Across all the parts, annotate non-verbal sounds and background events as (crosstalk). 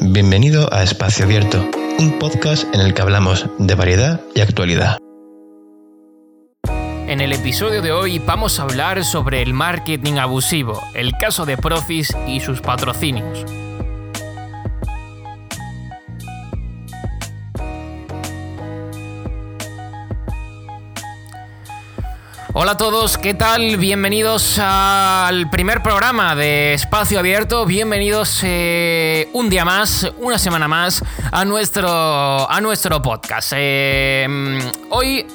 bienvenido a Espacio Abierto, un podcast en el que hablamos de variedad y actualidad. En el episodio de hoy vamos a hablar sobre el marketing abusivo, el caso de Profis y sus patrocinios. Hola a todos, ¿qué tal? Bienvenidos al primer programa de Espacio Abierto. Bienvenidos eh, un día más, una semana más a nuestro, a nuestro podcast. Eh, hoy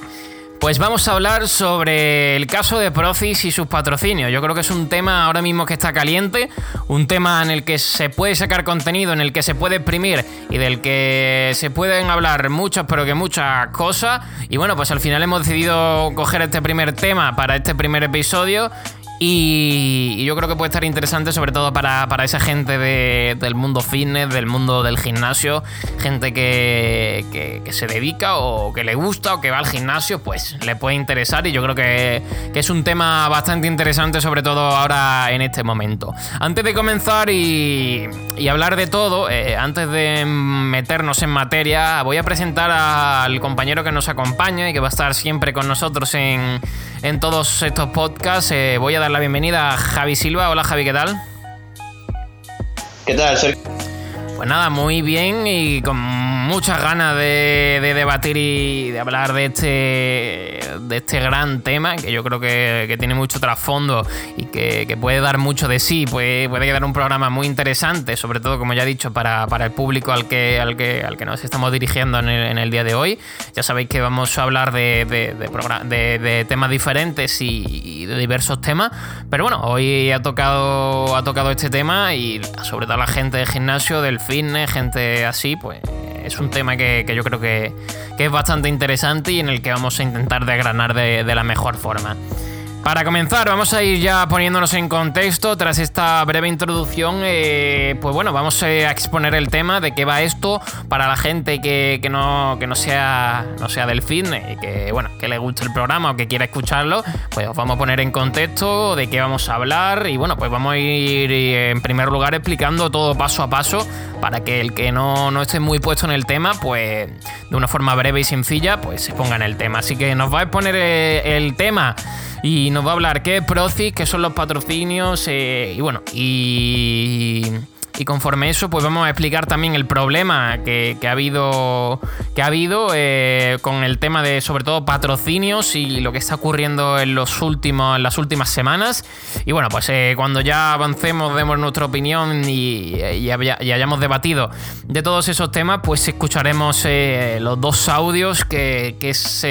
pues vamos a hablar sobre el caso de Procis y sus patrocinios. Yo creo que es un tema ahora mismo que está caliente, un tema en el que se puede sacar contenido, en el que se puede exprimir y del que se pueden hablar muchas, pero que muchas cosas. Y bueno, pues al final hemos decidido coger este primer tema para este primer episodio y, yo creo que puede estar interesante, sobre todo para, esa gente del mundo fitness, del mundo del gimnasio, gente que, se dedica o que le gusta o que va al gimnasio, pues le puede interesar. Y yo creo que, es un tema bastante interesante, sobre todo ahora en este momento. Antes de comenzar y, hablar de todo, eh, antes de meternos en materia, voy a presentar al compañero que nos acompaña y que va a estar siempre con nosotros en, todos estos podcasts. Eh, voy a dar la bienvenida a Javi Silva. Hola Javi, ¿qué tal? ¿Qué tal, Sergio? Pues nada, muy bien y con muchas ganas de, debatir y de hablar de este, de este gran tema que yo creo que, tiene mucho trasfondo y que, puede dar mucho de sí. Puede, puede quedar un programa muy interesante, sobre todo, como ya he dicho, para, el público al que, al, que, al que nos estamos dirigiendo en el, día de hoy. Ya sabéis que vamos a hablar de, de temas diferentes y, de diversos temas, pero bueno, hoy ha tocado, ha tocado este tema y sobre todo la gente de gimnasio, del fitness, gente así, pues es un tema que, yo creo que, es bastante interesante y en el que vamos a intentar desgranar de, de la mejor forma. Para comenzar, vamos a ir ya poniéndonos en contexto. Tras esta breve introducción, eh, pues bueno, vamos a exponer el tema de qué va esto para la gente que, no, no, sea, no sea del fitness y que, bueno, que le guste el programa o que quiera escucharlo. Pues os vamos a poner en contexto de qué vamos a hablar y bueno, pues vamos a ir en primer lugar explicando todo paso a paso para que el que no, no esté muy puesto en el tema, pues de una forma breve y sencilla, pues se ponga en el tema. Así que nos va a exponer eh, el tema y nos va a hablar qué es Procis, qué son los patrocinios eh, y bueno, y, y conforme eso, pues vamos a explicar también el problema que, ha habido, que ha habido eh, con el tema de sobre todo patrocinios y lo que está ocurriendo en, los últimos, en las últimas semanas. Y bueno, pues eh, cuando ya avancemos, demos nuestra opinión y, hayamos debatido de todos esos temas, pues escucharemos los dos audios que, que es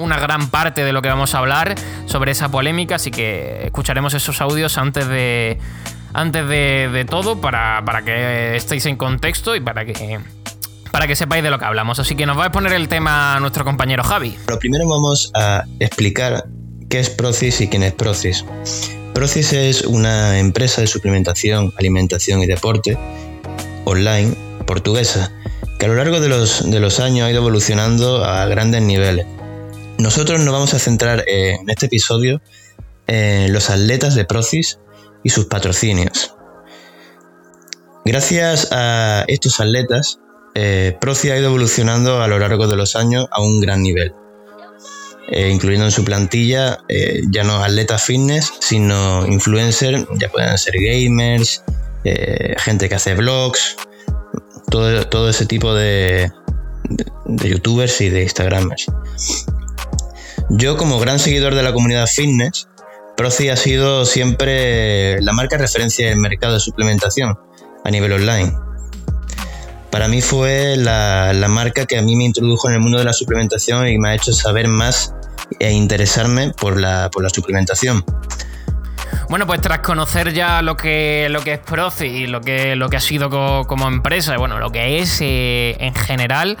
una gran parte de lo que vamos a hablar sobre esa polémica, así que escucharemos esos audios antes de, antes de, todo para, que estéis en contexto y para que, para que sepáis de lo que hablamos. Así que nos va a poner el tema nuestro compañero Javi. Lo primero vamos a explicar qué es Procis y quién es Procis. Procis es una empresa de suplementación, alimentación y deporte online portuguesa que a lo largo de los, de los años ha ido evolucionando a grandes niveles nosotros nos vamos a centrar en este episodio en los atletas de Procis y sus patrocinios. Gracias a estos atletas, eh, Procis ha ido evolucionando a lo largo de los años a un gran nivel, eh, incluyendo en su plantilla eh, ya no atletas fitness, sino influencers, ya pueden ser gamers, gente que hace vlogs, todo, ese tipo de, de youtubers y de instagramers. Yo como gran seguidor de la comunidad fitness, Proci ha sido siempre la marca referencia en mercado de suplementación a nivel online. Para mí fue la, marca que a mí me introdujo en el mundo de la suplementación y me ha hecho saber más e interesarme por la, suplementación. Bueno, pues tras conocer ya lo que, lo que es Proci y lo que, lo que ha sido como, empresa, bueno, lo que es eh, en general,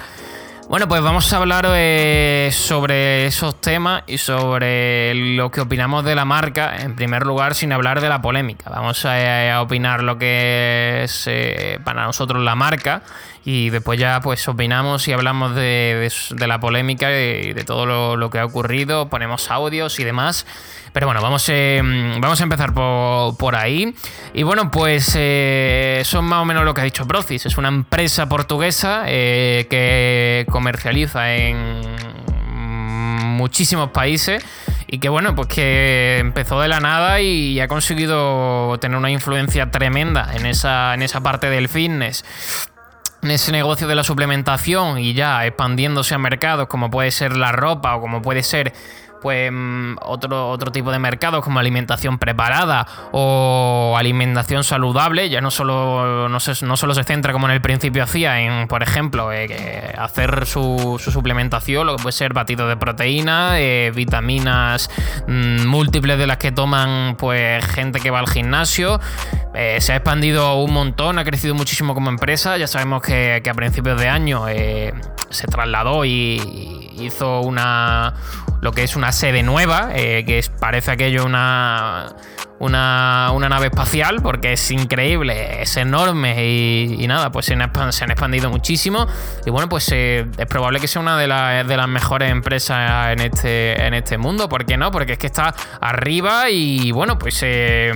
Bueno, pues vamos a hablar eh, sobre esos temas y sobre lo que opinamos de la marca, en primer lugar, sin hablar de la polémica. Vamos a, opinar lo que es eh, para nosotros la marca y después ya pues opinamos y hablamos de, la polémica y de todo lo, lo, que ha ocurrido, ponemos audios y demás. Pero bueno, vamos, eh, vamos a empezar por, ahí. Y bueno, pues eh, son más o menos lo que ha dicho Procis. Es una empresa portuguesa eh, que comercializa en muchísimos países y que bueno, pues que empezó de la nada y ha conseguido tener una influencia tremenda en esa, en esa parte del fitness en ese negocio de la suplementación y ya expandiéndose a mercados como puede ser la ropa o como puede ser pues mm, otro, otro tipo de mercados como alimentación preparada o alimentación saludable, ya no solo, no, se, no solo se centra como en el principio hacía en, por ejemplo, eh, hacer su, suplementación, lo que puede ser batido de proteína, eh, vitaminas mm, múltiples de las que toman pues gente que va al gimnasio. Eh, se ha expandido un montón, ha crecido muchísimo como empresa. Ya sabemos que, que a principios de año se trasladó y hizo una, lo que es una sede nueva, eh, que parece aquello una, una, nave espacial, porque es increíble, es enorme y, nada, pues se han, expandido muchísimo. Y bueno, pues eh, es probable que sea una de, de, las mejores empresas en este, en este mundo, ¿por qué no? Porque es que está arriba y bueno, pues... Eh,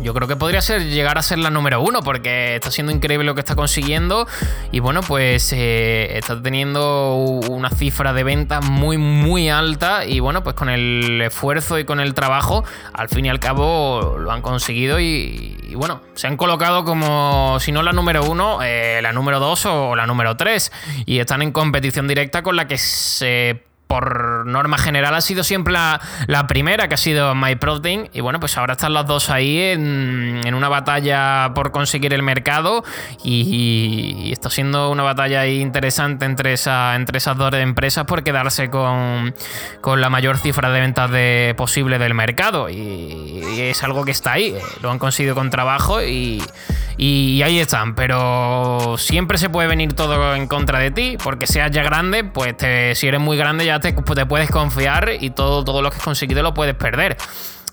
yo creo que podría ser llegar a ser la número uno porque está siendo increíble lo que está consiguiendo. Y bueno pues eh, está teniendo una cifra de ventas muy muy alta. Y bueno pues con el esfuerzo y con el trabajo al fin y al cabo lo han conseguido. Y, bueno se han colocado como si no la número uno eh, la número dos o la número tres. Y están en competición directa con la que se por norma general ha sido siempre la, primera, que ha sido MyProtein. Y bueno, pues ahora están las dos ahí en, una batalla por conseguir el mercado. Y, está siendo una batalla interesante entre, esa, entre esas dos empresas por quedarse con, la mayor cifra de ventas de, posible del mercado. Y, es algo que está ahí. Lo han conseguido con trabajo y, ahí están. Pero siempre se puede venir todo en contra de ti, porque seas ya grande, pues si eres muy grande ya te, puedes confiar y todo, todo lo que has conseguido lo puedes perder.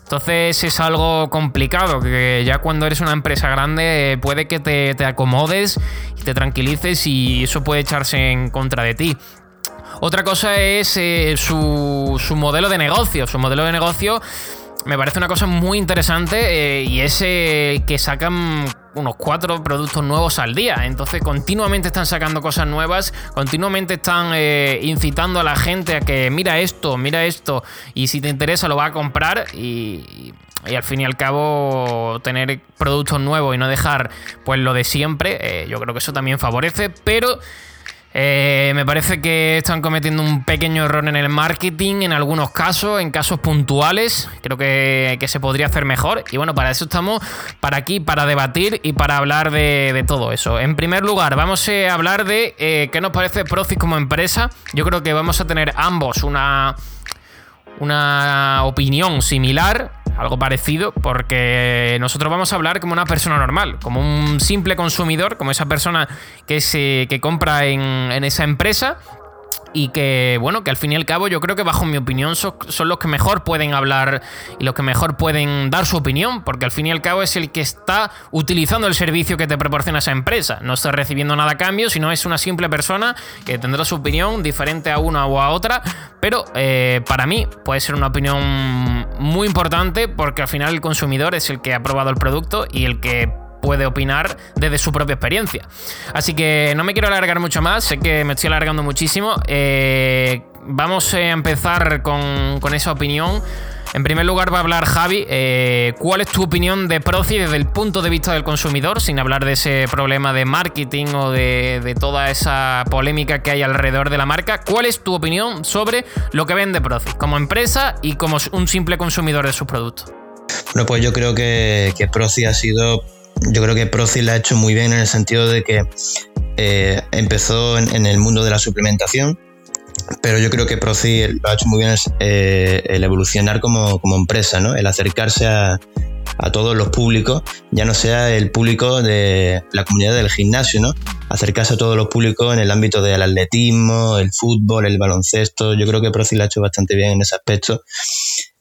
Entonces es algo complicado, que ya cuando eres una empresa grande puede que te, acomodes y te tranquilices y eso puede echarse en contra de ti. Otra cosa es eh, su, su modelo de negocio. Su modelo de negocio me parece una cosa muy interesante eh, y es eh, que sacan unos cuatro productos nuevos al día. Entonces continuamente están sacando cosas nuevas, continuamente están eh, incitando a la gente a que mira esto, mira esto y si te interesa lo va a comprar y, y al fin y al cabo tener productos nuevos y no dejar pues lo de siempre, yo creo que eso también favorece, pero... Eh, me parece que están cometiendo un pequeño error en el marketing en algunos casos, en casos puntuales. Creo que, se podría hacer mejor. Y bueno, para eso estamos para aquí, para debatir y para hablar de, todo eso. En primer lugar, vamos a hablar de eh, qué nos parece Procis como empresa. Yo creo que vamos a tener ambos una, una opinión similar algo parecido, porque nosotros vamos a hablar como una persona normal, como un simple consumidor, como esa persona que, se, que compra en, en esa empresa y que, bueno, que al fin y al cabo yo creo que bajo mi opinión son, los que mejor pueden hablar y los que mejor pueden dar su opinión, porque al fin y al cabo es el que está utilizando el servicio que te proporciona esa empresa. No está recibiendo nada a cambio, sino es una simple persona que tendrá su opinión diferente a una o a otra, pero eh, para mí puede ser una opinión muy importante porque al final el consumidor es el que ha probado el producto y el que puede opinar desde su propia experiencia. Así que no me quiero alargar mucho más, sé que me estoy alargando muchísimo. Eh, vamos a empezar con, esa opinión. En primer lugar va a hablar Javi. Eh, ¿Cuál es tu opinión de Proci desde el punto de vista del consumidor, sin hablar de ese problema de marketing o de, toda esa polémica que hay alrededor de la marca? ¿Cuál es tu opinión sobre lo que vende Proci como empresa y como un simple consumidor de sus productos? Bueno, pues yo creo que, que Proci ha sido yo creo que Proci la ha hecho muy bien en el sentido de que eh, empezó en, el mundo de la suplementación, pero yo creo que Proci lo ha hecho muy bien eh, el evolucionar como, empresa, ¿no? el acercarse a, todos los públicos, ya no sea el público de la comunidad del gimnasio, ¿no? acercarse a todos los públicos en el ámbito del atletismo, el fútbol, el baloncesto. Yo creo que Proci lo ha hecho bastante bien en ese aspecto.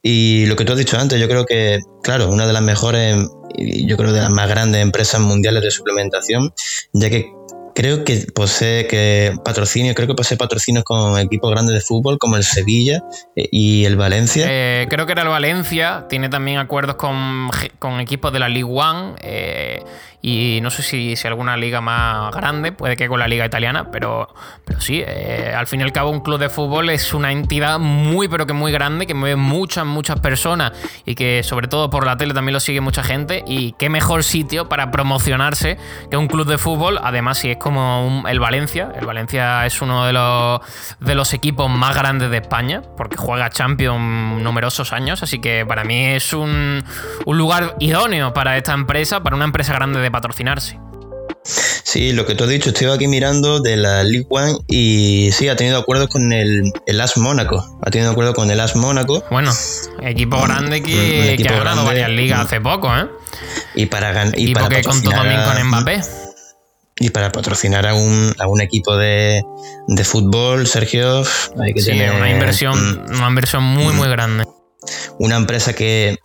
Y lo que tú has dicho antes, yo creo que, claro, una de las mejores yo creo de las más grandes empresas mundiales de suplementación, ya que creo que posee que patrocinio, creo que posee patrocinios con equipos grandes de fútbol como el Sevilla eh, y el Valencia. Eh, creo que era el Valencia, tiene también acuerdos con, con equipos de la League One. Y no sé si, si, alguna liga más grande, puede que con la liga italiana, pero, pero sí, eh, al fin y al cabo un club de fútbol es una entidad muy pero que muy grande, que mueve muchas, muchas personas y que sobre todo por la tele también lo sigue mucha gente. Y qué mejor sitio para promocionarse que un club de fútbol, además si es como el Valencia, el Valencia es uno de los, de los equipos más grandes de España, porque juega Champions numerosos años, así que para mí es un, un lugar idóneo para esta empresa, para una empresa grande de patrocinarse. Sí, lo que tú has dicho, estoy aquí mirando de la League One y sí, ha tenido acuerdos con el, el AS Mónaco. Ha tenido acuerdos con el AS Mónaco. Bueno, equipo mm, grande que, ha ganado varias ligas hace poco, ¿eh? Y para y para que contó también con Mbappé. Y para patrocinar a un, a un equipo de, de fútbol, Sergio, hay que tener. Una inversión, una inversión muy, muy grande. Una empresa que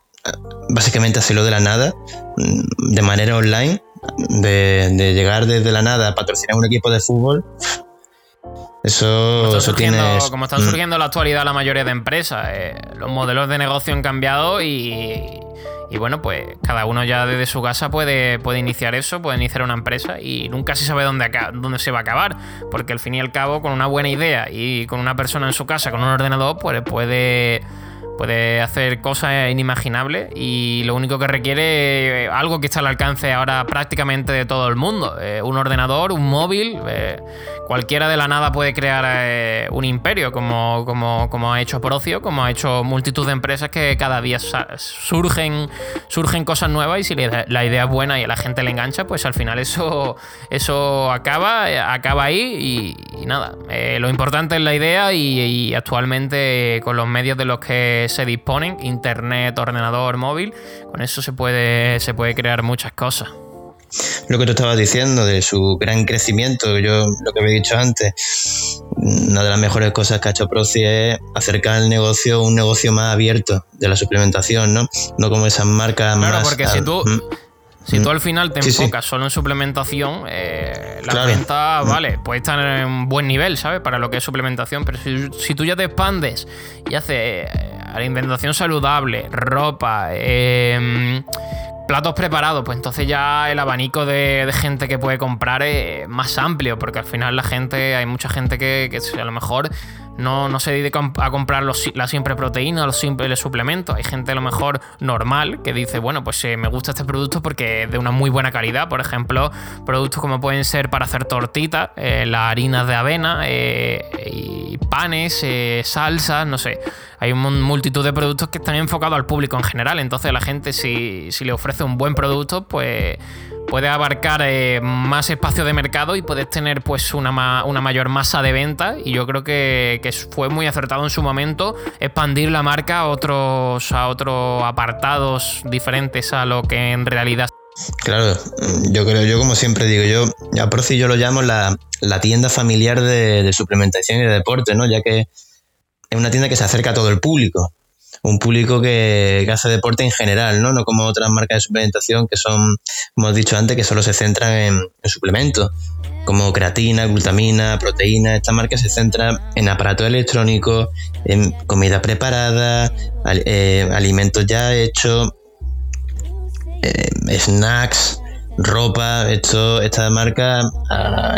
básicamente hacerlo de la nada, de manera online, de, llegar desde la nada a patrocinar un equipo de fútbol. Eso, eso tiene. Como están mm. surgiendo en la actualidad la mayoría de empresas, eh, los modelos de negocio han cambiado y, y, bueno, pues cada uno ya desde su casa puede, puede iniciar eso, puede iniciar una empresa y nunca se sabe dónde, dónde se va a acabar. Porque al fin y al cabo, con una buena idea y con una persona en su casa, con un ordenador, pues puede Puede hacer cosas inimaginables y lo único que requiere algo que está al alcance ahora prácticamente de todo el mundo. Eh, un ordenador, un móvil, eh, cualquiera de la nada puede crear eh, un imperio como, como, como, ha hecho Procio, como ha hecho multitud de empresas que cada día surgen, surgen cosas nuevas y si la idea es buena y a la gente le engancha, pues al final eso, eso acaba, acaba ahí y, nada. lo importante es la idea y actualmente con los medios de los que se disponen, internet, ordenador, móvil, con eso se puede, se puede crear muchas cosas. Lo que tú estabas diciendo de su gran crecimiento, yo lo que había dicho antes, una de las mejores cosas que ha hecho Proci es acercar el negocio un negocio más abierto de la suplementación, ¿no? No como esas marcas claro, más... porque si tú... Si tú al final te enfocas solo en suplementación, eh, la venta, vale, puede estar en un buen nivel, ¿sabes? Para lo que es suplementación, pero si, tú ya te expandes y haces alimentación saludable, ropa, eh, platos preparados, pues entonces ya el abanico de, gente que puede comprar es más amplio, porque al final la gente, hay mucha gente que, que a lo mejor no, no se dedica a comprar los, la siempre proteína, los simples suplementos. Hay gente a lo mejor normal que dice, bueno, pues eh, me gusta este producto porque es de una muy buena calidad. Por ejemplo, productos como pueden ser para hacer tortitas, eh, las harinas de avena, eh, y panes, salsas, no sé. Hay una multitud de productos que están enfocados al público en general. Entonces la gente si, si le ofrece un buen producto, pues puedes abarcar eh, más espacio de mercado y puedes tener pues una, una mayor masa de venta y yo creo que, fue muy acertado en su momento expandir la marca a otros, a otros apartados diferentes a lo que en realidad Claro, yo creo, yo como siempre digo, yo a Proci yo lo llamo la, tienda familiar de, de, suplementación y de deporte, ¿no? Ya que es una tienda que se acerca a todo el público un público que, hace deporte en general, ¿no? No como otras marcas de suplementación que son, como he dicho antes, que solo se centran en, suplementos, como creatina, glutamina, proteína. Esta marca se centra en aparatos electrónicos, en comida preparada, eh, alimentos ya hechos, eh, snacks, ropa. Esto, esta marca,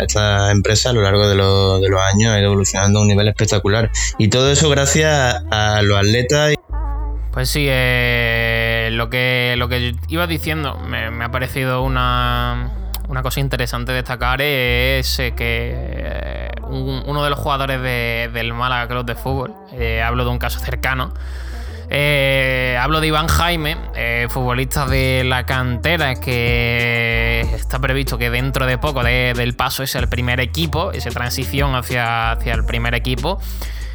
esta empresa a lo largo de, de, los años ha ido evolucionando a un nivel espectacular. Y todo eso gracias a los atletas. Pues sí, eh, lo, que, lo que iba diciendo me, ha parecido una, cosa interesante destacar es eh, que eh, uno de los jugadores del Málaga Club de Fútbol, hablo de un caso cercano, hablo de Iván Jaime, futbolista de la cantera, que está previsto que dentro de poco del paso es el primer equipo, esa transición hacia, hacia el primer equipo.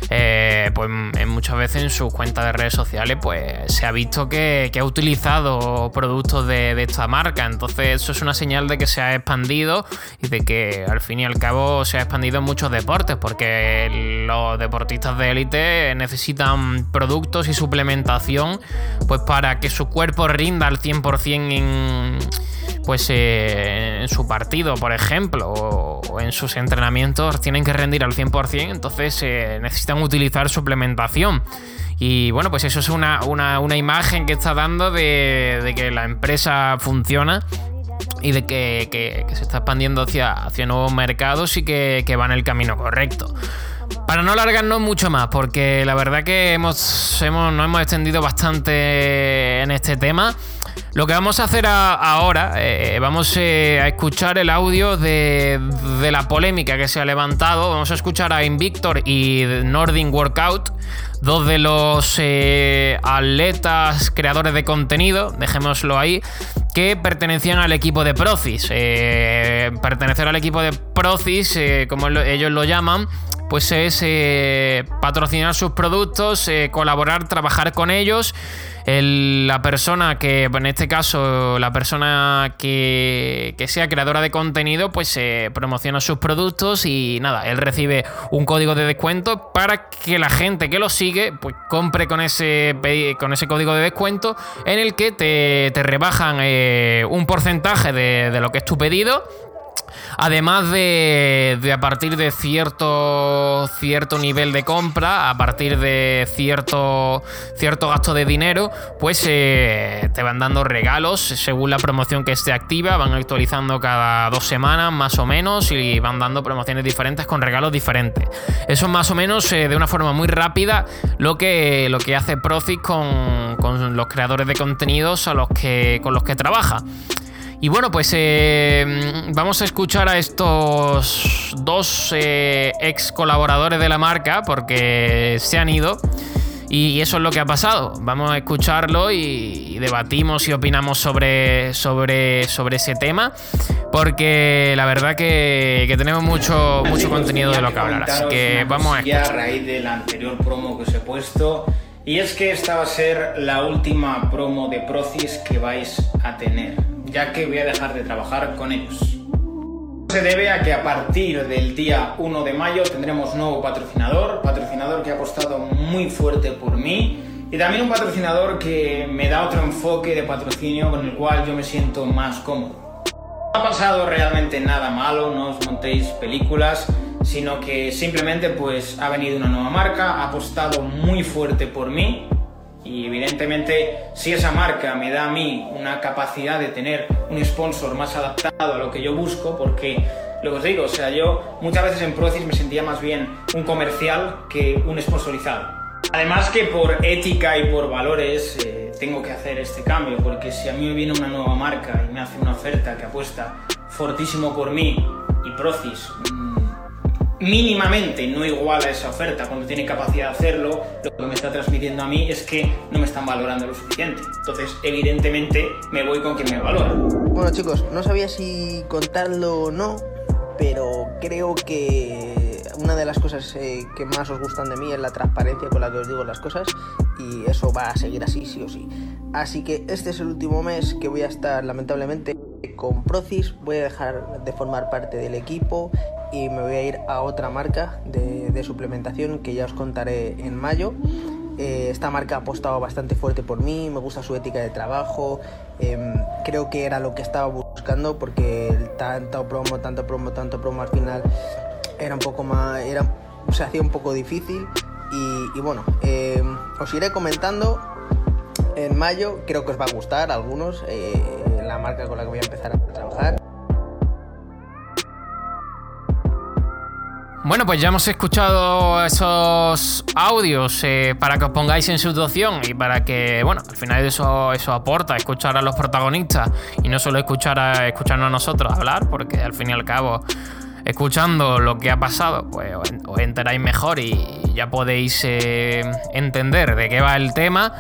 Eh, pues muchas veces en sus cuentas de redes sociales pues se ha visto que, ha utilizado productos de, esta marca. Entonces eso es una señal de que se ha expandido y de que al fin y al cabo se ha expandido en muchos deportes porque los deportistas de élite necesitan productos y suplementación pues para que su cuerpo rinda al 100% en pues eh, en su partido, por ejemplo, o, en sus entrenamientos tienen que rendir al 100%, entonces eh, necesitan utilizar suplementación. Y bueno, pues eso es una, imagen que está dando de, que la empresa funciona y de que, se está expandiendo hacia, hacia nuevos mercados y que, que va en el camino correcto. Para no alargarnos mucho más, porque la verdad que hemos, hemos, nos hemos extendido bastante en este tema. Lo que vamos a hacer ahora, eh, vamos eh, a escuchar el audio de, la polémica que se ha levantado. Vamos a escuchar a Invictor y Nordin Workout, dos de los eh, atletas creadores de contenido, dejémoslo ahí, que pertenecían al equipo de Procis. pertenecer al equipo de Procis, como ellos lo llaman, pues es patrocinar sus productos, colaborar, trabajar con ellos la persona que, en este caso, la persona que, sea creadora de contenido, pues eh, promociona sus productos y nada, él recibe un código de descuento para que la gente que lo sigue, pues compre con ese, con ese código de descuento en el que te, rebajan eh, un porcentaje de, de lo que es tu pedido Además de, a partir de cierto, cierto nivel de compra, a partir de cierto, cierto gasto de dinero, pues eh, te van dando regalos según la promoción que esté activa, van actualizando cada dos semanas más o menos y van dando promociones diferentes con regalos diferentes. Eso es más o menos eh, de una forma muy rápida lo que, lo que hace Profit con, con los creadores de contenidos a los que, con los que trabaja. Y bueno, pues eh, vamos a escuchar a estos dos eh, ex colaboradores de la marca porque se han ido. Y eso es lo que ha pasado. Vamos a escucharlo y, debatimos y opinamos sobre, sobre, sobre ese tema. Porque la verdad que, tenemos mucho, mucho contenido de lo que hablar. Así que vamos a escuchar. a raíz del anterior promo que os he puesto. Y es que esta va a ser la última promo de Procis que vais a tener ya que voy a dejar de trabajar con ellos. Se debe a que a partir del día 1 de mayo tendremos nuevo patrocinador, patrocinador que ha apostado muy fuerte por mí y también un patrocinador que me da otro enfoque de patrocinio con el cual yo me siento más cómodo. No ha pasado realmente nada malo, no os montéis películas, sino que simplemente pues ha venido una nueva marca, ha apostado muy fuerte por mí y evidentemente, si esa marca me da a mí una capacidad de tener un sponsor más adaptado a lo que yo busco, porque lo que os digo, o sea, yo muchas veces en Procis me sentía más bien un comercial que un sponsorizado. Además que por ética y por valores eh, tengo que hacer este cambio, porque si a mí me viene una nueva marca y me hace una oferta que apuesta fortísimo por mí y Procis mínimamente no igual a esa oferta cuando tiene capacidad de hacerlo, lo que me está transmitiendo a mí es que no me están valorando lo suficiente. Entonces, evidentemente, me voy con quien me valora. Bueno, chicos, no sabía si contarlo o no, pero creo que una de las cosas eh, que más os gustan de mí es la transparencia con la que os digo las cosas y eso va a seguir así, sí o sí. Así que este es el último mes que voy a estar, lamentablemente, con Procis. Voy a dejar de formar parte del equipo y me voy a ir a otra marca de, suplementación que ya os contaré en mayo. Eh, esta marca ha apostado bastante fuerte por mí, me gusta su ética de trabajo, em, creo que era lo que estaba buscando porque el tanto promo, tanto promo, tanto promo al final era un poco más, era, se hacía un poco difícil y, bueno, em, os iré comentando en mayo, creo que os va a gustar a algunos eh, la marca con la que voy a empezar a trabajar. Bueno, pues ya hemos escuchado esos audios eh, para que os pongáis en situación y para que, bueno, al final eso, eso aporta, escuchar a los protagonistas y no solo escuchar a, escucharnos a nosotros hablar, porque al fin y al cabo, escuchando lo que ha pasado, pues os enteráis mejor y ya podéis eh, entender de qué va el tema.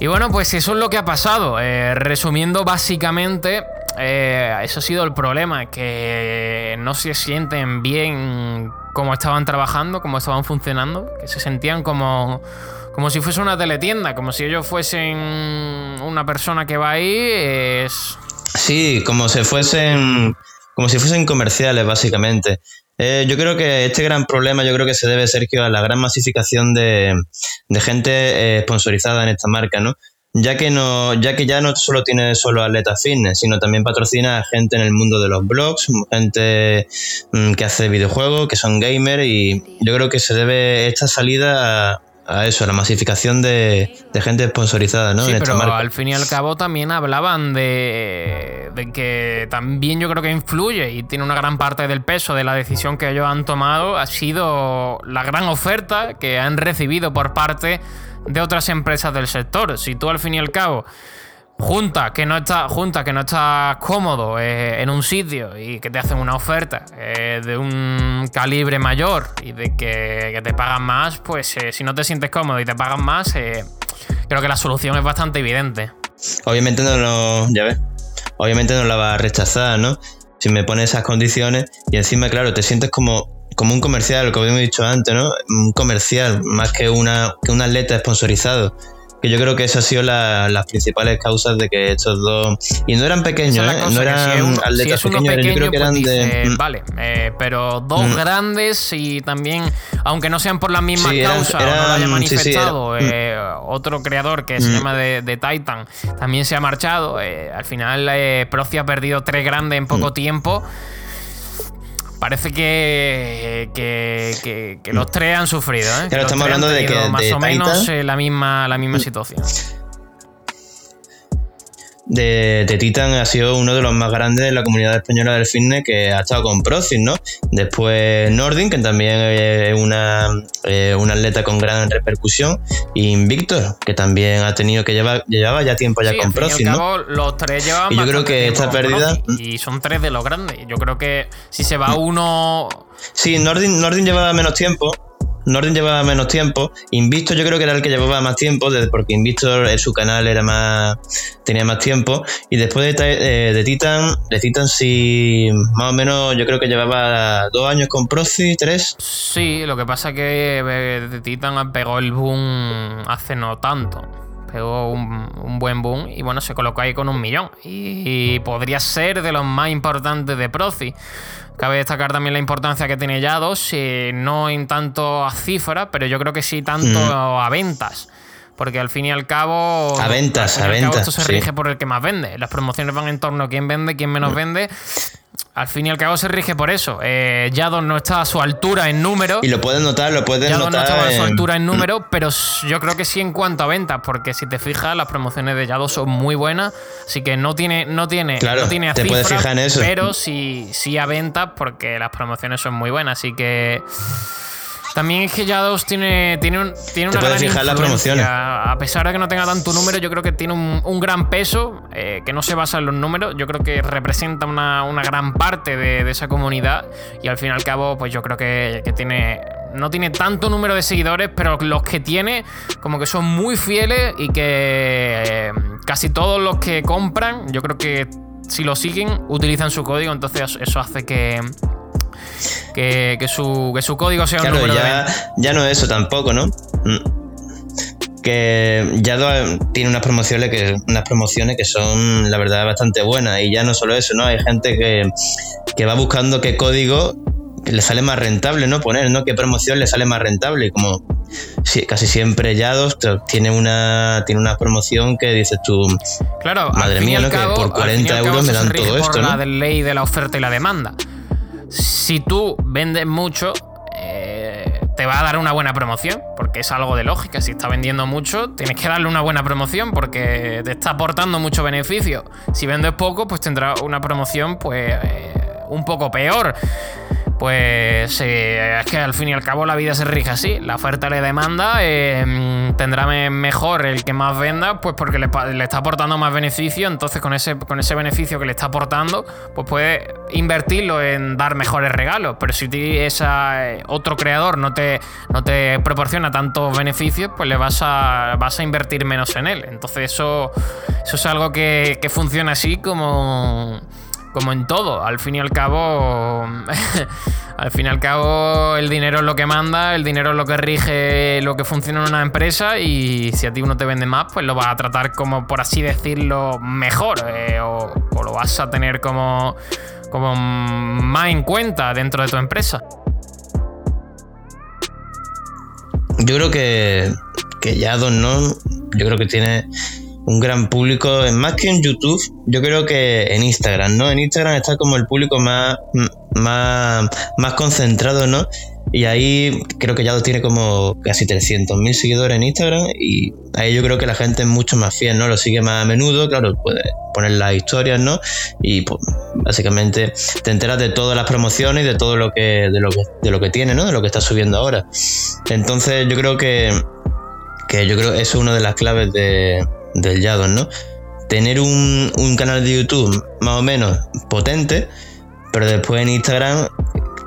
Y bueno, pues eso es lo que ha pasado. Eh, resumiendo básicamente, eh, eso ha sido el problema, que no se sienten bien como estaban trabajando, como estaban funcionando, que se sentían como, como si fuese una teletienda, como si ellos fuesen una persona que va ahí. Sí, como si fuesen, como si fuesen comerciales, básicamente. Eh, yo creo que este gran problema, yo creo que se debe, Sergio, a la gran masificación de, gente eh, sponsorizada en esta marca, ¿no? Ya que, no, ya que ya no solo tiene solo atletas fitness, sino también patrocina a gente en el mundo de los blogs, gente mm, que hace videojuegos, que son gamers, y yo creo que se debe esta salida a, a eso, a la masificación de, gente sponsorizada, ¿no? Sí, pero al fin y al cabo también hablaban de, de, que también yo creo que influye y tiene una gran parte del peso de la decisión que ellos han tomado ha sido la gran oferta que han recibido por parte de otras empresas del sector. Si tú al fin y al cabo junta que no está junta que no estás cómodo eh, en un sitio y que te hacen una oferta eh, de un calibre mayor y de que, te pagan más pues eh, si no te sientes cómodo y te pagan más creo que la solución es bastante evidente obviamente no lo ya ves obviamente no la vas a rechazar no si me pones esas condiciones y encima claro te sientes como como un comercial como habíamos dicho antes no un comercial más que una que un atleta sponsorizado que yo creo que esas han sido las principales causas de que estos dos. Y no eran pequeños, ¿eh? no eran atletas pequeños, yo creo que eran pues de. Mm. Vale, eh, pero dos mm. grandes y también, aunque no sean por las mismas causas, no lo haya manifestado, eh, otro creador que se mm. llama de, Titan también se ha marchado. Eh, al final, Proci ha perdido tres grandes en poco tiempo parece que, que, que, los tres han sufrido. ¿eh? Claro, estamos hablando de que. Más o menos eh, la, misma, la misma situación de, Titan ha sido uno de los más grandes de la comunidad española del fitness que ha estado con Procis, ¿no? Después Nordin, que también es una, eh, atleta con gran repercusión, y Victor, que también ha tenido que llevar, llevaba ya tiempo ya con Procis, ¿no? Los tres llevaban y yo creo que esta pérdida... Y son tres de los grandes. Yo creo que si se va uno... Sí, Nordin, Nordin llevaba menos tiempo, Norden llevaba menos tiempo. Invisto yo creo que era el que llevaba más tiempo, porque Invisto en su canal era más tenía más tiempo. Y después de, eh, de Titan, de Titan sí, más o menos yo creo que llevaba dos años con Proci, tres. Sí, lo que pasa es que eh, de Titan pegó el boom hace no tanto pegó un, buen boom y bueno, se colocó ahí con un millón. Y, podría ser de los más importantes de Proci. Cabe destacar también la importancia que tiene Yados, eh, no en tanto a cifras, pero yo creo que sí tanto mm. a ventas. Porque al fin y al cabo. A ventas, a ventas. esto se rige por el que más vende. Las promociones van en torno a quién vende, quién menos mm. vende al fin y al cabo se rige por eso. Eh, no está a su altura en número. Y lo puedes notar, lo puedes notar. no estaba a su altura en (clears throat) número, pero yo creo que sí en cuanto a ventas, porque si te fijas, las promociones de Yado son muy buenas. Así que no tiene, no tiene, claro, no tiene te puedes fijar en eso. pero sí, sí a ventas porque las promociones son muy buenas. Así que. También es que Yados tiene, tiene, un, tiene una gran fijar A pesar de que no tenga tanto número, yo creo que tiene un, gran peso, eh, que no se basa en los números. Yo creo que representa una, gran parte de, esa comunidad. Y al fin y al cabo, pues yo creo que, tiene. No tiene tanto número de seguidores, pero los que tiene, como que son muy fieles y que eh, casi todos los que compran, yo creo que si lo siguen, utilizan su código. Entonces, eso hace que que, su, que su código sea un número ya, ya no es eso tampoco, ¿no? Mm. Que ya tiene unas promociones que, unas promociones que son, la verdad, bastante buenas. Y ya no solo eso, ¿no? Hay gente que, va buscando qué código le sale más rentable, ¿no? Poner, ¿no? ¿Qué promoción le sale más rentable? Y como casi siempre Yados tiene una, tiene una promoción que dices tú, claro, madre mía, ¿no? que por 40 euros me dan todo esto, ¿no? La ley de la oferta y la demanda si tú vendes mucho, eh, te va a dar una buena promoción, porque es algo de lógica. Si está vendiendo mucho, tienes que darle una buena promoción, porque te está aportando mucho beneficio. Si vendes poco, pues tendrá una promoción, pues, eh, un poco peor. Pues eh, es que al fin y al cabo la vida se rige así. La oferta la demanda eh, tendrá mejor el que más venda, pues porque le, está aportando más beneficio. Entonces, con ese, con ese beneficio que le está aportando, pues puede invertirlo en dar mejores regalos. Pero si esa, eh, otro creador no te, no te proporciona tantos beneficios, pues le vas a, vas a invertir menos en él. Entonces, eso, eso es algo que, que funciona así como como en todo, al fin y al cabo, (laughs) al fin y al cabo el dinero es lo que manda, el dinero es lo que rige lo que funciona en una empresa y si a ti uno te vende más, pues lo vas a tratar como, por así decirlo, mejor eh, o, lo vas a tener como, como más en cuenta dentro de tu empresa. Yo creo que, que ya Don yo creo que tiene un gran público, más que en YouTube, yo creo que en Instagram, ¿no? En Instagram está como el público más, más, más concentrado, ¿no? Y ahí creo que ya tiene como casi 300.000 seguidores en Instagram y ahí yo creo que la gente es mucho más fiel, ¿no? Lo sigue más a menudo, claro, puede poner las historias, ¿no? Y pues, básicamente te enteras de todas las promociones y de todo lo que, de lo que, de lo que tiene, ¿no? De lo que está subiendo ahora. Entonces yo creo que, que yo creo que eso es una de las claves de, del Yadon, ¿no? Tener un, canal de YouTube más o menos potente, pero después en Instagram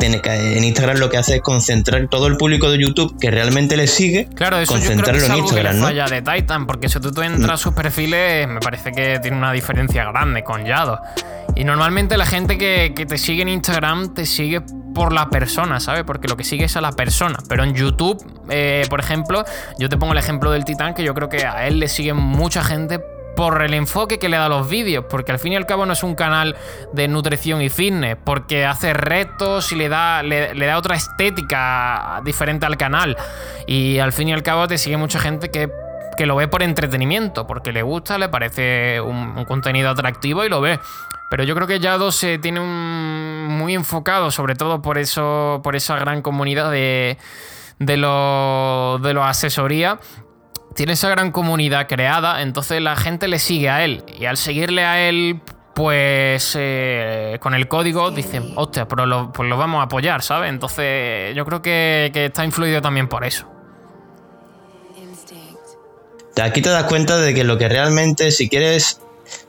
en Instagram lo que hace es concentrar todo el público de YouTube que realmente le sigue, claro, eso concentrarlo yo creo que es en Instagram, que falla de Titan, porque si tú, entras a sus perfiles, me parece que tiene una diferencia grande con Yado. Y normalmente la gente que, que, te sigue en Instagram te sigue por la persona, ¿sabes? Porque lo que sigue es a la persona. Pero en YouTube, eh, por ejemplo, yo te pongo el ejemplo del Titán, que yo creo que a él le sigue mucha gente por el enfoque que le da a los vídeos, porque al fin y al cabo no es un canal de nutrición y fitness, porque hace retos y le da, le, da otra estética diferente al canal. Y al fin y al cabo te sigue mucha gente que lo ve por entretenimiento, porque le gusta, le parece un, contenido atractivo y lo ve. Pero yo creo que Yado se tiene un, muy enfocado, sobre todo por eso, por esa gran comunidad de, de los de los asesoría tiene esa gran comunidad creada, entonces la gente le sigue a él. Y al seguirle a él, pues eh, con el código dicen, hostia, lo, pues lo, vamos a apoyar, ¿sabes? Entonces yo creo que, está influido también por eso. Aquí te das cuenta de que lo que realmente, si quieres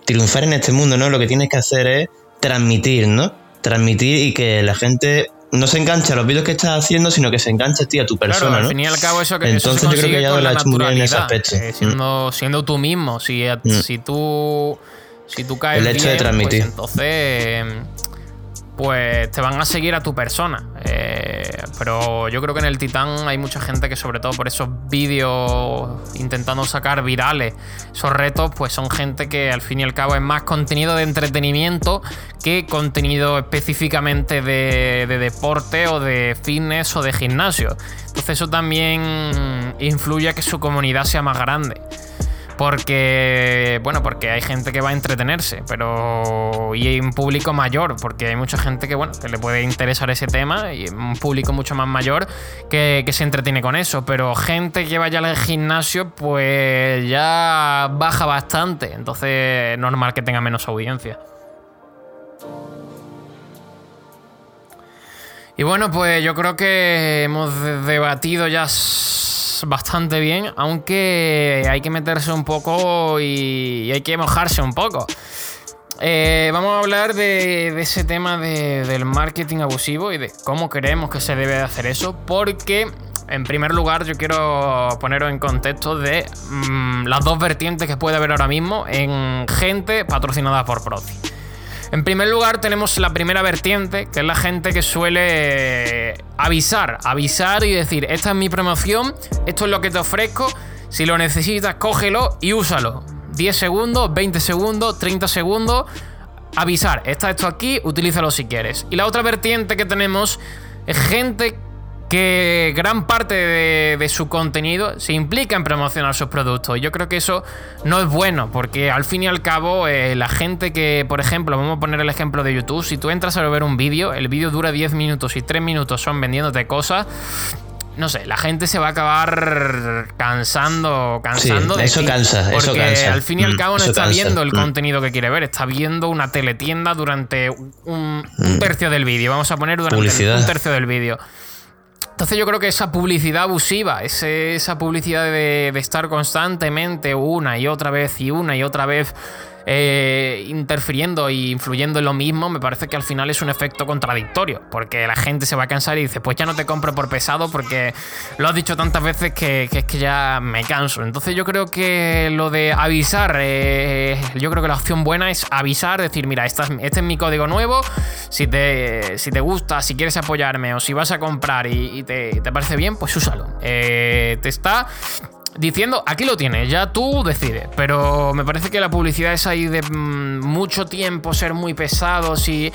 triunfar en este mundo, ¿no? Lo que tienes que hacer es transmitir, ¿no? Transmitir y que la gente no se engancha a los vídeos que estás haciendo, sino que se engancha a ti, a tu persona, claro, ¿no? al fin y al cabo eso que Entonces yo creo que ya lo ha hecho muy bien en ese aspecto. Eh, siendo, siendo, tú mismo, si, mm. si tú si tú caes El hecho de pues transmitir. entonces pues te van a seguir a tu persona. Eh, pero yo creo que en el Titán hay mucha gente que sobre todo por esos vídeos intentando sacar virales, esos retos, pues son gente que al fin y al cabo es más contenido de entretenimiento que contenido específicamente de, de deporte o de fitness o de gimnasio. Entonces eso también influye a que su comunidad sea más grande. Porque, bueno, porque hay gente que va a entretenerse, pero. Y hay un público mayor, porque hay mucha gente que, bueno, que le puede interesar ese tema, y un público mucho más mayor que, se entretiene con eso. Pero gente que vaya al gimnasio, pues ya baja bastante. Entonces, es normal que tenga menos audiencia. Y bueno, pues yo creo que hemos debatido ya bastante bien, aunque hay que meterse un poco y hay que mojarse un poco. Eh, vamos a hablar de, ese tema del marketing abusivo y de cómo creemos que se debe de hacer eso, porque en primer lugar yo quiero poneros en contexto de mm, las dos vertientes que puede haber ahora mismo en gente patrocinada por Proti. En primer lugar tenemos la primera vertiente, que es la gente que suele avisar, avisar y decir, esta es mi promoción, esto es lo que te ofrezco, si lo necesitas, cógelo y úsalo. 10 segundos, 20 segundos, 30 segundos, avisar, está esto aquí, utilízalo si quieres. Y la otra vertiente que tenemos es gente que gran parte de, su contenido se implica en promocionar sus productos. Y yo creo que eso no es bueno, porque al fin y al cabo, eh, la gente que, por ejemplo, vamos a poner el ejemplo de YouTube, si tú entras a ver un vídeo, el vídeo dura 10 minutos y 3 minutos son vendiéndote cosas. no sé, la gente se va a acabar cansando, cansando Sí, de eso ti. cansa, eso Porque cansa. al fin y al Mm, cabo no eso está cansa. viendo el Mm. contenido que quiere ver, está viendo una teletienda durante un, un tercio del vídeo. Vamos a poner durante Mm. Publicidad. un tercio del vídeo. Entonces yo creo que esa publicidad abusiva, ese- esa publicidad de, de estar constantemente una y otra vez y una y otra vez eh, interfiriendo e influyendo en lo mismo, me parece que al final es un efecto contradictorio, porque la gente se va a cansar y dice, pues ya no te compro por pesado porque lo has dicho tantas veces que, es que ya me canso. Entonces yo creo que lo de avisar, eh, yo creo que la opción buena es avisar, decir, mira, este es mi código nuevo, si te, si te gusta, si quieres apoyarme o si vas a comprar y, y te, te parece bien, pues úsalo. Eh, te está diciendo, aquí lo tienes, ya tú decides. Pero me parece que la publicidad es ahí de mm, mucho tiempo, ser muy pesados y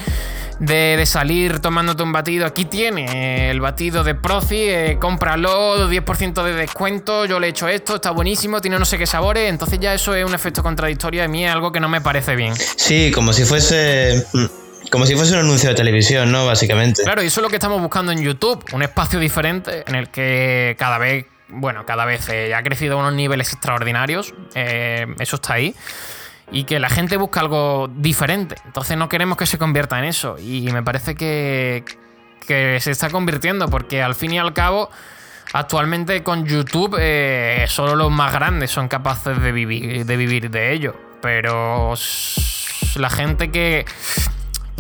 de, de salir tomándote un batido. Aquí tiene el batido de Proci, eh, cómpralo, 10% de descuento, yo le he hecho esto, está buenísimo, tiene no sé qué sabores. Entonces ya eso es un efecto contradictorio a mí es algo que no me parece bien. Sí, como si fuese. mm, Como si fuese un anuncio de televisión, ¿no? Básicamente. Claro, y eso es lo que estamos buscando en YouTube, un espacio diferente en el que cada vez, bueno, cada vez eh, ha crecido a unos niveles extraordinarios, eh, eso está ahí, y que la gente busca algo diferente. Entonces no queremos que se convierta en eso, y me parece que, que se está convirtiendo, porque al fin y al cabo... Actualmente con YouTube eh, solo los más grandes son capaces de vivir, de vivir de ello. Pero la gente que,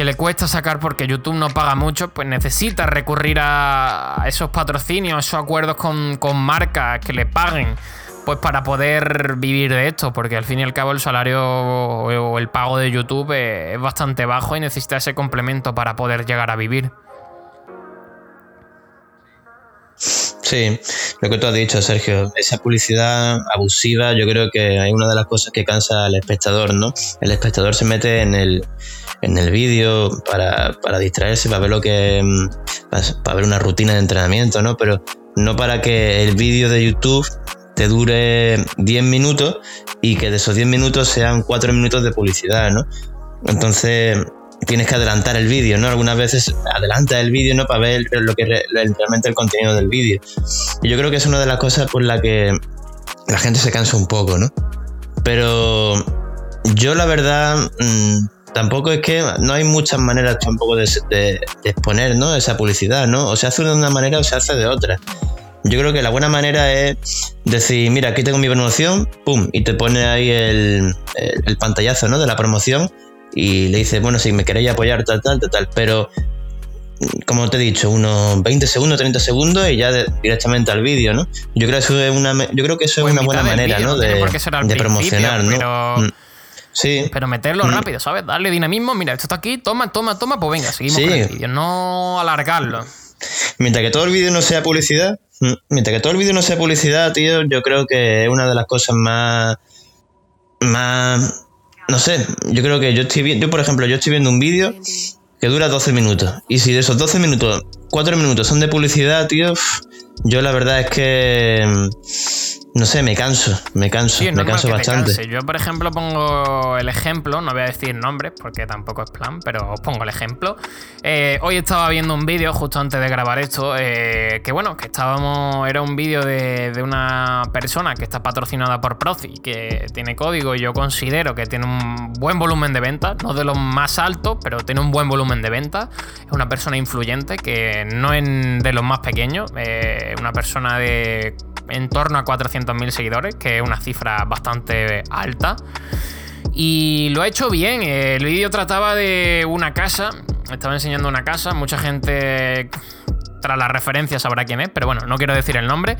que le cuesta sacar porque YouTube no paga mucho, pues necesita recurrir a esos patrocinios, esos acuerdos con, con marcas que le paguen, pues para poder vivir de esto, porque al fin y al cabo el salario o el pago de YouTube es bastante bajo y necesita ese complemento para poder llegar a vivir. Sí, lo que tú has dicho, Sergio, esa publicidad abusiva, yo creo que hay una de las cosas que cansa al espectador, ¿no? El espectador se mete en el, en el vídeo para, para distraerse, para ver lo que. mm, para, para ver una rutina de entrenamiento, ¿no? Pero no para que el vídeo de YouTube te dure 10 minutos y que de esos 10 minutos sean 4 minutos de publicidad, ¿no? Entonces tienes que adelantar el vídeo, ¿no? Algunas veces adelanta el vídeo, ¿no? Para ver lo que re- realmente el contenido del vídeo. Y yo creo que es una de las cosas por la que la gente se cansa un poco, ¿no? Pero yo la verdad mm, tampoco es que no hay muchas maneras tampoco de, exponer, ¿no? Esa publicidad, ¿no? O se hace de una manera o se hace de otra. Yo creo que la buena manera es decir, mira, aquí tengo mi promoción, pum, y te pone ahí el- el pantallazo, ¿no? De la promoción y le dices, bueno, si me queréis apoyar, tal, tal, tal, tal, pero como te he dicho, unos 20 segundos, 30 segundos y ya de- directamente al vídeo, ¿no? Yo creo que eso es una, yo creo que eso es una buena manera, ¿no? De, de promocionar, ¿no? pero- Mm. Sí. Pero meterlo Mm. rápido, ¿sabes? Darle dinamismo. Mira, esto está aquí, toma, toma, toma, pues venga, seguimos Sí. con el vídeo. No alargarlo. Mientras que todo el vídeo no sea publicidad, mm, mientras que todo el vídeo no sea publicidad, tío, yo creo que es una de las cosas más. más. No sé, yo creo que yo estoy viendo. Yo, por ejemplo, yo estoy viendo un vídeo que dura 12 minutos. Y si de esos 12 minutos, 4 minutos son de publicidad, tío, yo la verdad es que. No sé, me canso, me canso, Sí, me canso bastante. canse. Yo, por ejemplo, pongo el ejemplo, no voy a decir nombres porque tampoco es plan, pero os pongo el ejemplo. Eh, hoy estaba viendo un vídeo justo antes de grabar esto, eh, que bueno, que estábamos, era un vídeo de, de una persona que está patrocinada por Proci, que tiene código y yo considero que tiene un buen volumen de ventas, no de los más altos, pero tiene un buen volumen de ventas. Es una persona influyente que no es de los más pequeños, eh, una persona de en torno a 400.000 seguidores, que es una cifra bastante alta. Y lo ha hecho bien. El vídeo trataba de una casa. Estaba enseñando una casa. Mucha gente, tras la referencia, sabrá quién es. Pero bueno, no quiero decir el nombre.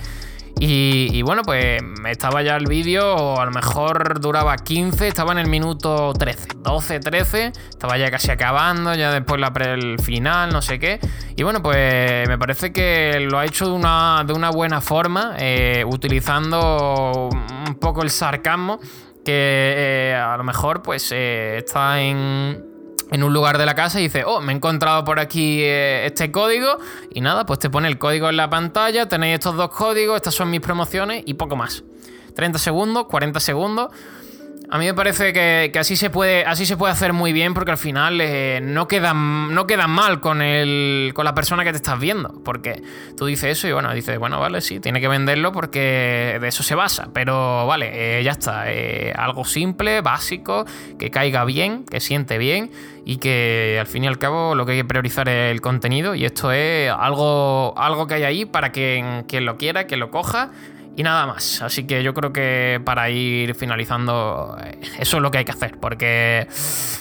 Y, bueno, pues estaba ya el vídeo, o a lo mejor duraba 15, estaba en el minuto 13, 12, 13, estaba ya casi acabando, ya después la pre- el final, no sé qué. Y bueno, pues me parece que lo ha hecho de una, de una buena forma, eh, utilizando un poco el sarcasmo, que eh, a lo mejor pues eh, está en, en un lugar de la casa y dice, oh, me he encontrado por aquí eh, este código y nada, pues te pone el código en la pantalla, tenéis estos dos códigos, estas son mis promociones y poco más. 30 segundos, 40 segundos. A mí me parece que, así, se puede, así se puede hacer muy bien porque al final eh, no, quedan, no quedan mal con, el, con la persona que te estás viendo. Porque tú dices eso y bueno, dices, bueno, vale, sí, tiene que venderlo porque de eso se basa. Pero vale, eh, ya está. Eh, algo simple, básico, que caiga bien, que siente bien y que al fin y al cabo lo que hay que priorizar es el contenido y esto es algo, algo que hay ahí para que quien lo quiera, que lo coja y nada más. Así que yo creo que para ir finalizando, eh, eso es lo que hay que hacer. Porque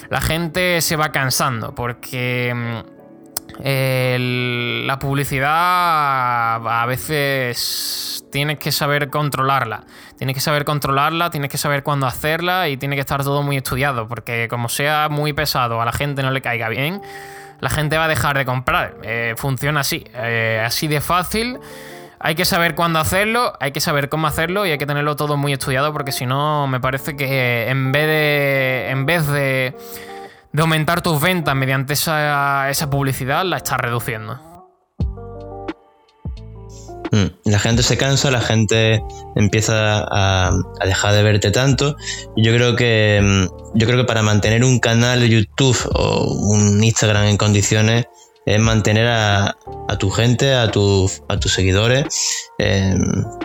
la gente se va cansando. Porque mm, la publicidad a veces tienes que saber controlarla. Tienes que saber controlarla, tienes que saber cuándo hacerla y tiene que estar todo muy estudiado. Porque como sea muy pesado, a la gente no le caiga bien, la gente va a dejar de comprar. Eh, funciona así. Eh, así de fácil. Hay que saber cuándo hacerlo, hay que saber cómo hacerlo y hay que tenerlo todo muy estudiado porque si no me parece que en vez de, en vez de, aumentar tus ventas mediante esa, publicidad, la estás reduciendo. Mm, la gente se cansa, la gente empieza a, dejar de verte tanto. Yo creo que mm, yo creo que para mantener un canal de YouTube o un Instagram en condiciones es mantener a, tu gente, a, tus a tus seguidores eh,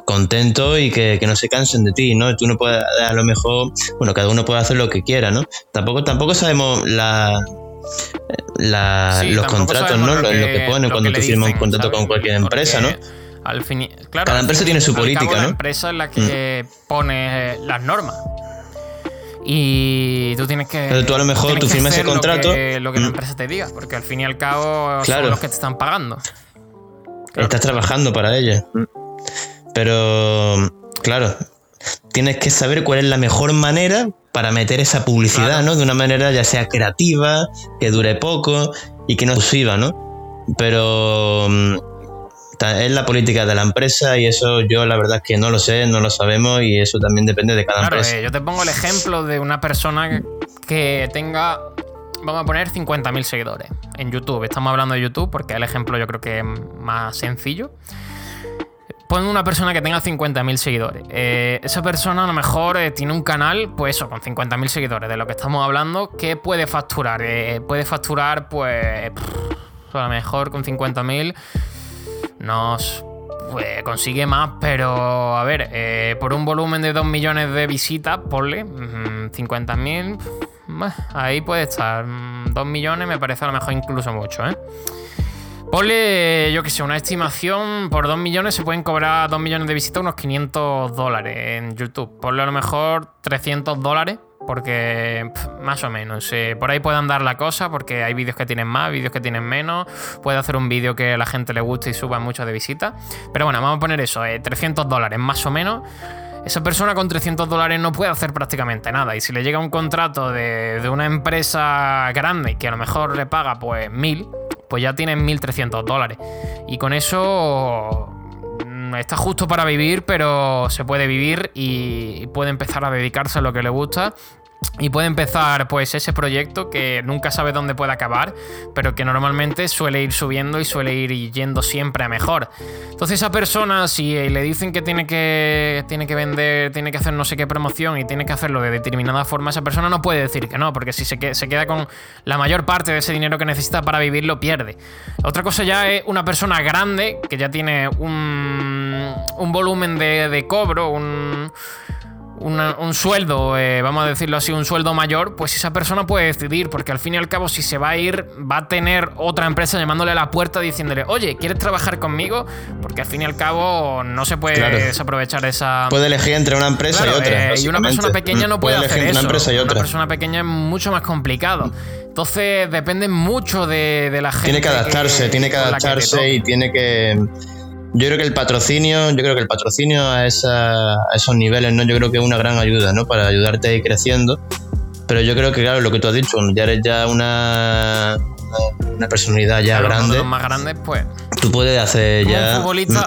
contentos y que, no se cansen de ti, ¿no? Tú no puedes, a lo mejor, bueno, cada uno puede hacer lo que quiera, ¿no? Tampoco, tampoco sabemos la, los contratos, ¿no? Lo que, ponen cuando tú firmas un contrato con cualquier empresa, ¿no? Al fin, claro, Cada empresa tiene su política, ¿no? La empresa es la que mm. pone las normas. Y tú tienes que. Pero tú a lo mejor tú firmas ese contrato. Lo que, lo que la mm. empresa te diga, porque al fin y al cabo son los que te están pagando. Estás trabajando para ella. Pero, claro, tienes que saber cuál es la mejor manera para meter esa publicidad, ¿no? De una manera ya sea creativa, que dure poco y que no suba, ¿no? Pero mm, es la política de la empresa y eso yo la verdad es que no lo sé, no lo sabemos y eso también depende de cada empresa. Eh, yo te pongo el ejemplo de una persona que tenga, vamos a poner 50.000 seguidores en YouTube. Estamos hablando de YouTube porque el ejemplo yo creo que es más sencillo. Pon una persona que tenga 50.000 seguidores. Eh, esa persona a lo mejor eh, tiene un canal, pues eso, con 50.000 seguidores, de lo que estamos hablando, que puede facturar. puede facturar, pues, a lo mejor con 50.000 nos pues, consigue más, pero a ver, eh, por un volumen de 2 millones de visitas, ponle 50.000, ahí puede estar. 2 millones me parece a lo mejor incluso mucho, ¿eh? Ponle, yo que sé, una estimación, por 2 millones se pueden cobrar 2 millones de visitas unos 500 dólares en YouTube. Ponle a lo mejor 300 dólares porque más o menos, eh, por ahí puede andar la cosa, porque hay vídeos que tienen más, vídeos que tienen menos. Puede hacer un vídeo que a la gente le guste y suba mucho de visitas. Pero bueno, vamos a poner eso, 300 eh, dólares más o menos. Esa persona con 300 dólares no puede hacer prácticamente nada. Y si le llega un contrato de, de una empresa grande que a lo mejor le paga pues 1000, pues ya tiene 1300 dólares. Y con eso está justo para vivir, pero se puede vivir y puede empezar a dedicarse a lo que le gusta y puede empezar pues ese proyecto que nunca sabe dónde puede acabar, pero que normalmente suele ir subiendo y suele ir yendo siempre a mejor. Entonces esa persona si le dicen que tiene que tiene que vender, tiene que hacer no sé qué promoción y tiene que hacerlo de determinada forma, esa persona no puede decir que no, porque si se, se queda con la mayor parte de ese dinero que necesita para vivir lo pierde. Otra cosa ya es una persona grande que ya tiene un, un volumen de, de cobro, un un sueldo, eh, vamos a decirlo así, un sueldo mayor, pues esa persona puede decidir, porque al fin y al cabo, si se va a ir, va a tener otra empresa llamándole a la puerta diciéndole, oye, ¿quieres trabajar conmigo? Porque al fin y al cabo no se puede desaprovechar esa. Puede elegir entre una empresa y otra. Eh, y una persona pequeña no puede, hacer eso. Una, empresa y otra. una persona pequeña es mucho más complicado. Entonces depende mucho de, la gente. Tiene que adaptarse, tiene que adaptarse y tiene que yo creo que el patrocinio, yo creo que el patrocinio a, esos niveles, ¿no? Yo creo que es una gran ayuda, ¿no? Para ayudarte a ir creciendo. Pero yo creo que, claro, lo que tú has dicho, ya eres ya una, una personalidad ya grande. más grandes, pues. Tú puedes hacer ya.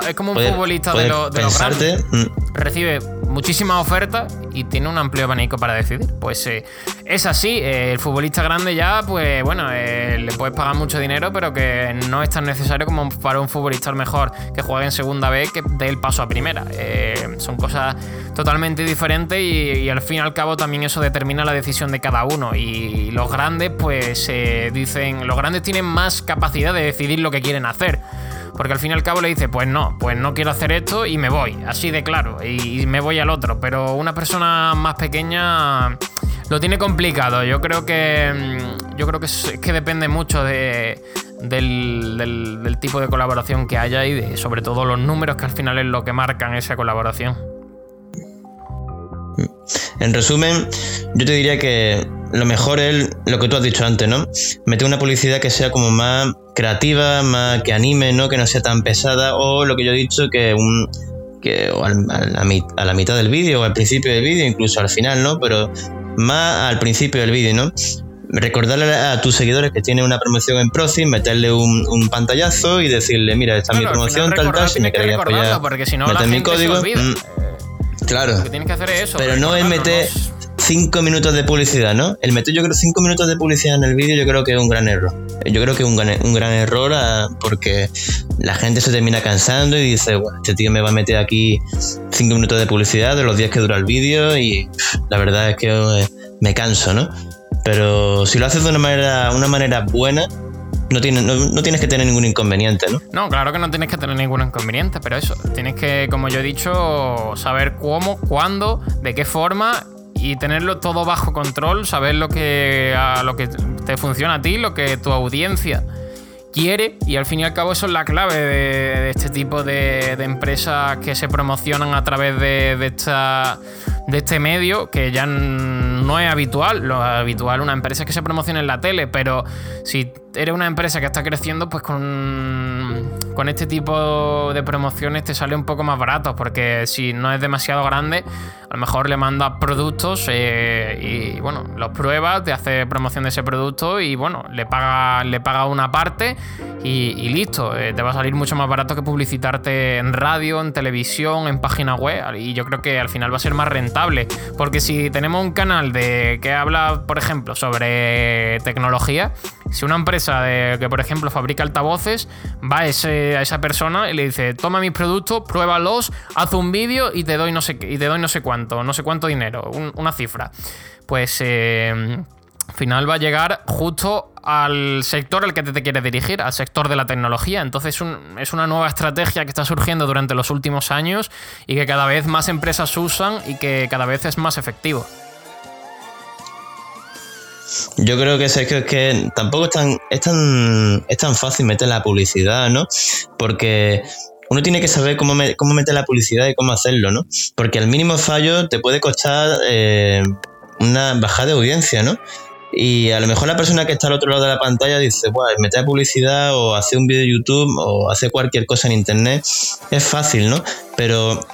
es como un futbolista de, lo, de los grandes. Mm. Recibe muchísimas ofertas y tiene un amplio abanico para decidir. Pues eh, es así, eh, el futbolista grande ya, pues bueno, eh, le puedes pagar mucho dinero, pero que no es tan necesario como para un futbolista mejor que juegue en segunda vez que dé el paso a primera. son cosas totalmente diferentes y, al fin y al cabo también eso determina la decisión de cada uno. Y los grandes, pues dicen, los grandes tienen más capacidad de decidir lo que quieren hacer. Porque al fin y al cabo le dice, pues no, pues no quiero hacer esto y me voy, así de claro, y, me voy al otro. Pero una persona más pequeña lo tiene complicado. Yo creo que. Mm, yo creo que, es, que depende mucho de, del, tipo de colaboración que haya y de, sobre todo los números que al final es lo que marcan esa colaboración. En resumen, yo te diría que lo mejor es lo que tú has dicho antes, ¿no? Meter una publicidad que sea como más creativa, más que anime, ¿no? Que no sea tan pesada, o lo que yo he dicho, que un que a, la, mitad del vídeo o al principio del vídeo, incluso al final, ¿no? Pero más al principio del vídeo, ¿no? Recordarle a tus seguidores que tiene una promoción en Proci, meterle un, pantallazo y decirle, mira, esta es mi promoción, tal, tal, si me queréis apoyar, porque si no, mi código. Mm, claro. Lo que tienes que hacer es eso. Pero no es meter cinco minutos de publicidad, ¿no? El meter yo creo cinco minutos de publicidad en el vídeo yo creo que es un gran error. Yo creo que es un gran, un gran error ah, porque la gente se termina cansando y dice, bueno, este tío me va a meter aquí cinco minutos de publicidad de los días que dura el vídeo y la verdad es que eh, me canso, ¿no? Pero si lo haces de una manera, una manera buena, no, tienes, no, tienes que tener ningún inconveniente, ¿no? No, claro que no tienes que tener ningún inconveniente, pero eso, tienes que, como yo he dicho, saber cómo, cuándo, de qué forma y tenerlo todo bajo control, saber lo que, a lo que te funciona a ti, lo que tu audiencia quiere y al fin y al cabo eso es la clave de, este tipo de, empresas que se promocionan a través de, de, esta, de este medio que ya no es habitual. Lo habitual una empresa es que se promocione en la tele, pero si eres una empresa que está creciendo, pues con, con este tipo de promociones te sale un poco más barato, porque si no es demasiado grande, a lo mejor le mandas productos eh, y bueno, los pruebas, te hace promoción de ese producto y bueno, le paga, le paga una parte y, listo. Eh, te va a salir mucho más barato que publicitarte en radio, en televisión, en página web. Y yo creo que al final va a ser más rentable. Porque si tenemos un canal de que habla, por ejemplo, sobre tecnología, si una empresa que, por ejemplo, fabrica altavoces, va a, esa persona y le dice, toma mis productos, pruébalos, haz un vídeo y te doy no sé y te doy no sé cuánto, no sé cuánto dinero, una cifra. Pues eh, al final va a llegar justo al sector al que te, quieres dirigir, al sector de la tecnología. Entonces es una nueva estrategia que está surgiendo durante los últimos años y que cada vez más empresas usan y que cada vez es más efectivo. Yo creo que Sergio es que tampoco es tan, es tan, es tan fácil meter la publicidad, ¿no? Porque uno tiene que saber cómo, cómo meter la publicidad y cómo hacerlo, ¿no? Porque al mínimo fallo te puede costar eh, una bajada de audiencia, ¿no? Y a lo mejor la persona que está al otro lado de la pantalla dice, bueno, meter publicidad o hacer un vídeo de YouTube o hacer cualquier cosa en internet es fácil, ¿no? Pero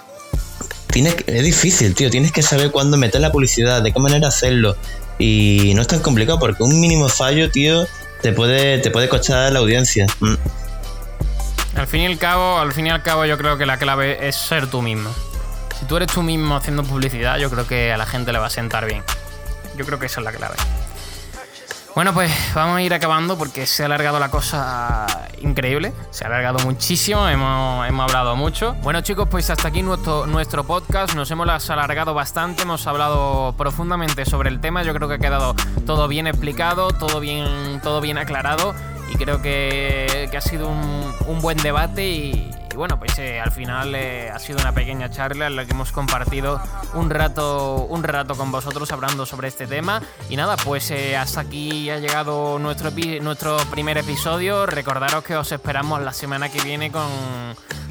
tienes, es difícil, tío. Tienes que saber cuándo meter la publicidad, de qué manera hacerlo. Y no es tan complicado porque un mínimo fallo, tío, te puede, te puede costar la audiencia. Mm. Al fin y al cabo, al fin y al cabo, yo creo que la clave es ser tú mismo. Si tú eres tú mismo haciendo publicidad, yo creo que a la gente le va a sentar bien. Yo creo que esa es la clave. Bueno, pues vamos a ir acabando porque se ha alargado la cosa increíble. Se ha alargado muchísimo, hemos, hablado mucho. Bueno, chicos, pues hasta aquí nuestro, nuestro podcast. Nos hemos alargado bastante, hemos hablado profundamente sobre el tema. Yo creo que ha quedado todo bien explicado, todo bien, todo bien aclarado. Y creo que, ha sido un, un buen debate y, y bueno, pues eh, al final eh, ha sido una pequeña charla en la que hemos compartido un rato, un rato con vosotros hablando sobre este tema. Y nada, pues eh, hasta aquí ha llegado nuestro, nuestro primer episodio. Recordaros que os esperamos la semana que viene con,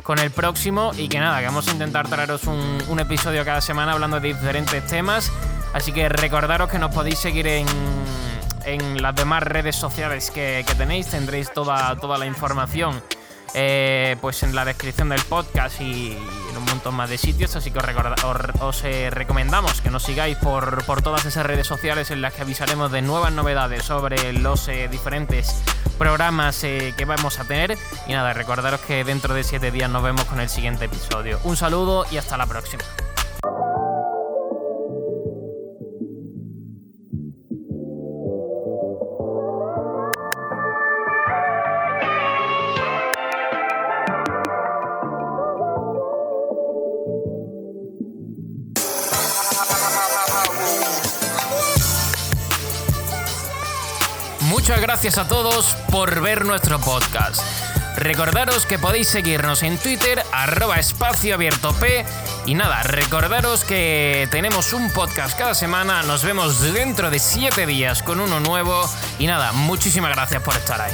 con el próximo y que nada, que vamos a intentar traeros un, un episodio cada semana hablando de diferentes temas. Así que recordaros que nos podéis seguir en, en las demás redes sociales que, que tenéis, tendréis toda, toda la información eh, pues en la descripción del podcast y en un montón más de sitios. Así que os, eh, recomendamos que nos sigáis por, todas esas redes sociales en las que avisaremos de nuevas novedades sobre los eh, diferentes programas que vamos a tener. Y nada, recordaros que dentro de 7 días nos vemos con el siguiente episodio. Un saludo y hasta la próxima. Gracias a todos por ver nuestro podcast. Recordaros que podéis seguirnos en Twitter, arroba espacio P. Y nada, recordaros que tenemos un podcast cada semana. Nos vemos dentro de 7 días con uno nuevo. Y nada, muchísimas gracias por estar ahí.